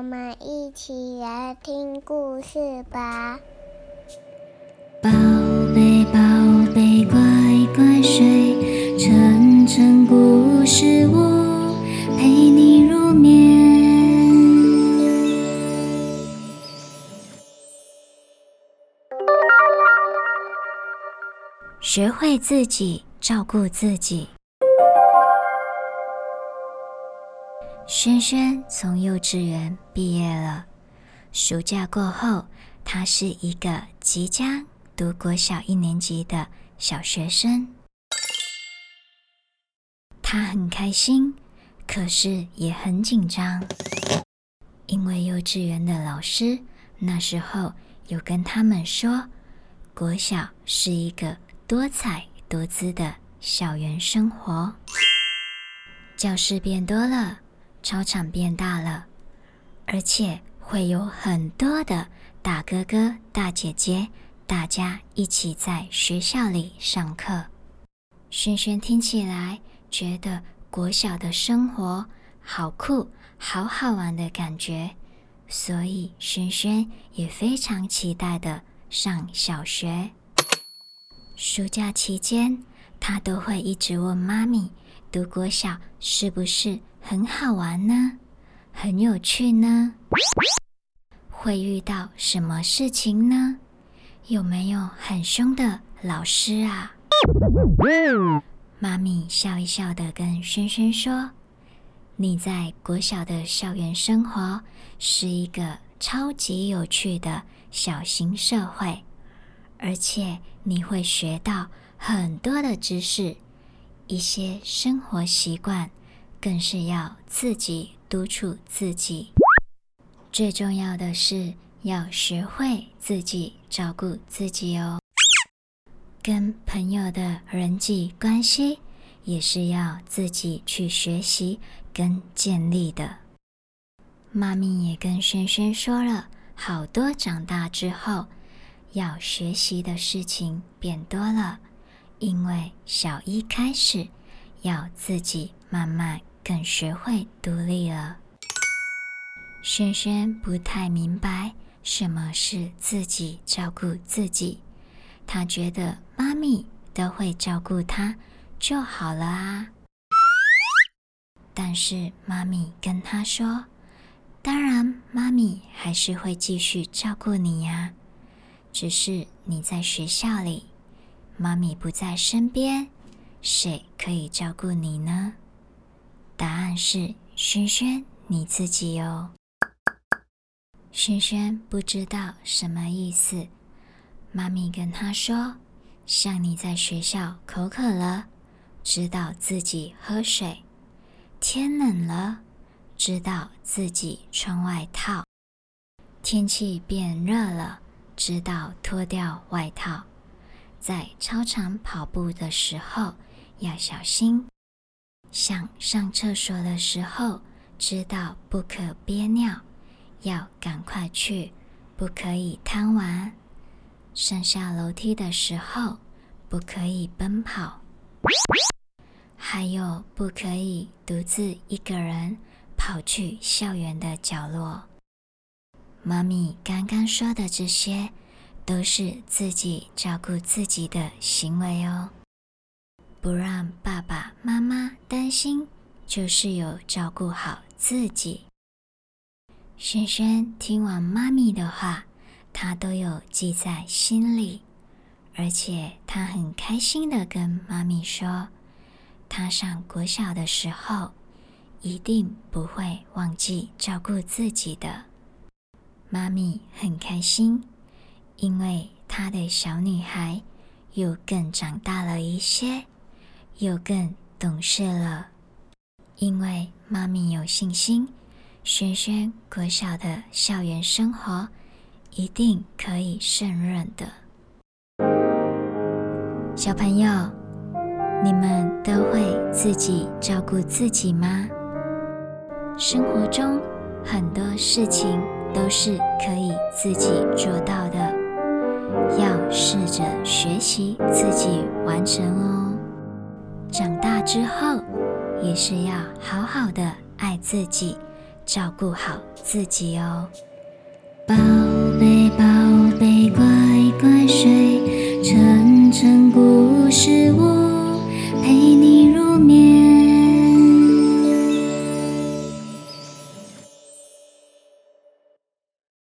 我们一起来听故事吧。宝贝，宝贝，乖乖睡，晨晨故事屋陪你入眠。学会自己照顾自己。轩轩从幼稚园毕业了，暑假过后，他是一个即将读国小一年级的小学生。他很开心，可是也很紧张，因为幼稚园的老师那时候有跟他们说，国小是一个多彩多姿的校园生活，教室变多了。操场变大了，而且会有很多的大哥哥、大姐姐，大家一起在学校里上课。轩轩听起来觉得国小的生活好酷、好好玩的感觉，所以轩轩也非常期待的上小学。暑假期间，他都会一直问妈咪：“读国小是不是？”很好玩呢，很有趣呢。会遇到什么事情呢？有没有很凶的老师啊？妈咪笑一笑的跟轩轩说：“你在国小的校园生活是一个超级有趣的小型社会，而且你会学到很多的知识，一些生活习惯。”更是要自己督促自己，最重要的是要学会自己照顾自己哦。跟朋友的人际关系也是要自己去学习跟建立的。妈咪也跟轩轩说了好多，长大之后要学习的事情变多了，因为小一开始要自己慢慢。更学会独立了。轩轩不太明白什么是自己照顾自己，他觉得妈咪都会照顾他就好了啊。但是妈咪跟他说：“当然，妈咪还是会继续照顾你呀，只是你在学校里，妈咪不在身边，谁可以照顾你呢？”答案是轩轩你自己哦。轩轩不知道什么意思。妈咪跟他说：“像你在学校口渴了，知道自己喝水；天冷了，知道自己穿外套；天气变热了，知道脱掉外套。在操场跑步的时候要小心。”想上厕所的时候，知道不可憋尿，要赶快去，不可以贪玩。上下楼梯的时候，不可以奔跑，还有不可以独自一个人跑去校园的角落。妈咪刚刚说的这些，都是自己照顾自己的行为哦。不让爸爸妈妈担心，就是有照顾好自己。轩轩听完妈咪的话，他都有记在心里，而且他很开心的跟妈咪说，他上国小的时候一定不会忘记照顾自己的。妈咪很开心，因为她的小女孩又更长大了一些。又更懂事了，因为妈咪有信心，轩轩国小的校园生活一定可以胜任的。小朋友，你们都会自己照顾自己吗？生活中很多事情都是可以自己做到的，要试着学习自己完成哦。长大之后，也是要好好的爱自己，照顾好自己哦。宝贝，宝